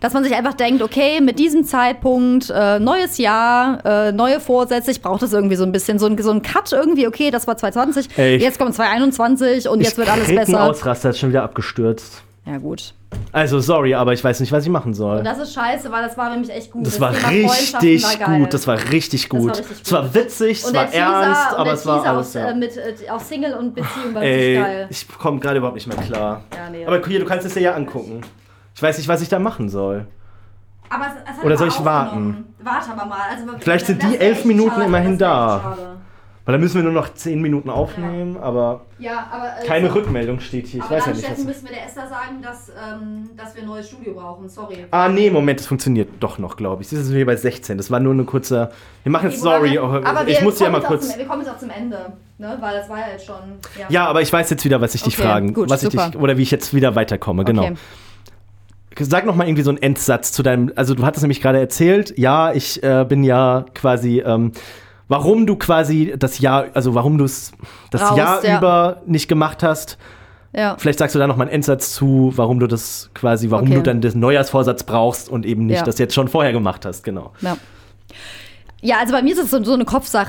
dass man sich einfach denkt, okay, mit diesem Zeitpunkt, äh, neues Jahr, äh, neue Vorsätze, ich brauche das irgendwie so ein bisschen, so ein, so ein Cut irgendwie, okay, das war 2020, Ey, ich- jetzt kommt 2021 und jetzt wird alles besser. Ausraster ist schon wieder abgestürzt. Ja, gut. Also, sorry, aber ich weiß nicht, was ich machen soll. Und das ist scheiße, weil das war nämlich echt gut. Das war Thema Freundschaften richtig war gut, das war richtig war gut. richtig Es war witzig, es war Teaser, ernst, aber es war alles. aus, Ja. äh, mit, äh, auf Single und Beziehung war richtig Ey, geil. ich komme gerade überhaupt nicht mehr klar. Ja, nee. Aber hier, du kannst es dir ja angucken. Ich weiß nicht, was ich da machen soll. Aber es, es Oder soll ich aufgenommen. Warte aber mal. Also, Vielleicht sind das die elf Minuten schade, immerhin das da. Weil da müssen wir nur noch 10 Minuten aufnehmen, aber Ja, aber. Äh, keine so- Rückmeldung steht hier. Ich Aber weiß ja dann, nicht, was. müssen wir der Esther sagen, dass, ähm, dass wir ein neues Studio brauchen. Sorry. Ah, nee, Moment, es funktioniert doch noch, glaube ich. Das ist wie bei 16. Das war nur eine kurze. Wir machen jetzt Sorry. aber, aber aber ich muss ja mal kurz. Zum, wir kommen jetzt auch zum Ende, ne? Weil das war ja jetzt schon. Ja. Ja, aber ich weiß jetzt wieder, was ich dich Okay, fragen. gut, was ich super. dich, oder wie ich jetzt wieder weiterkomme, genau. Okay. Sag noch mal irgendwie so einen Endsatz zu deinem. Also du hattest nämlich gerade erzählt, ja, ich äh, bin ja quasi. Ähm, warum du quasi das Jahr, also warum du es das Brauchst, Jahr ja. über nicht gemacht hast. Ja. Vielleicht sagst du da noch mal einen Endsatz zu, warum du das quasi, warum Okay. du dann den Neujahrsvorsatz brauchst und eben nicht Ja. das jetzt schon vorher gemacht hast, genau. Ja. Ja, also bei mir ist es so, so eine Kopfsache.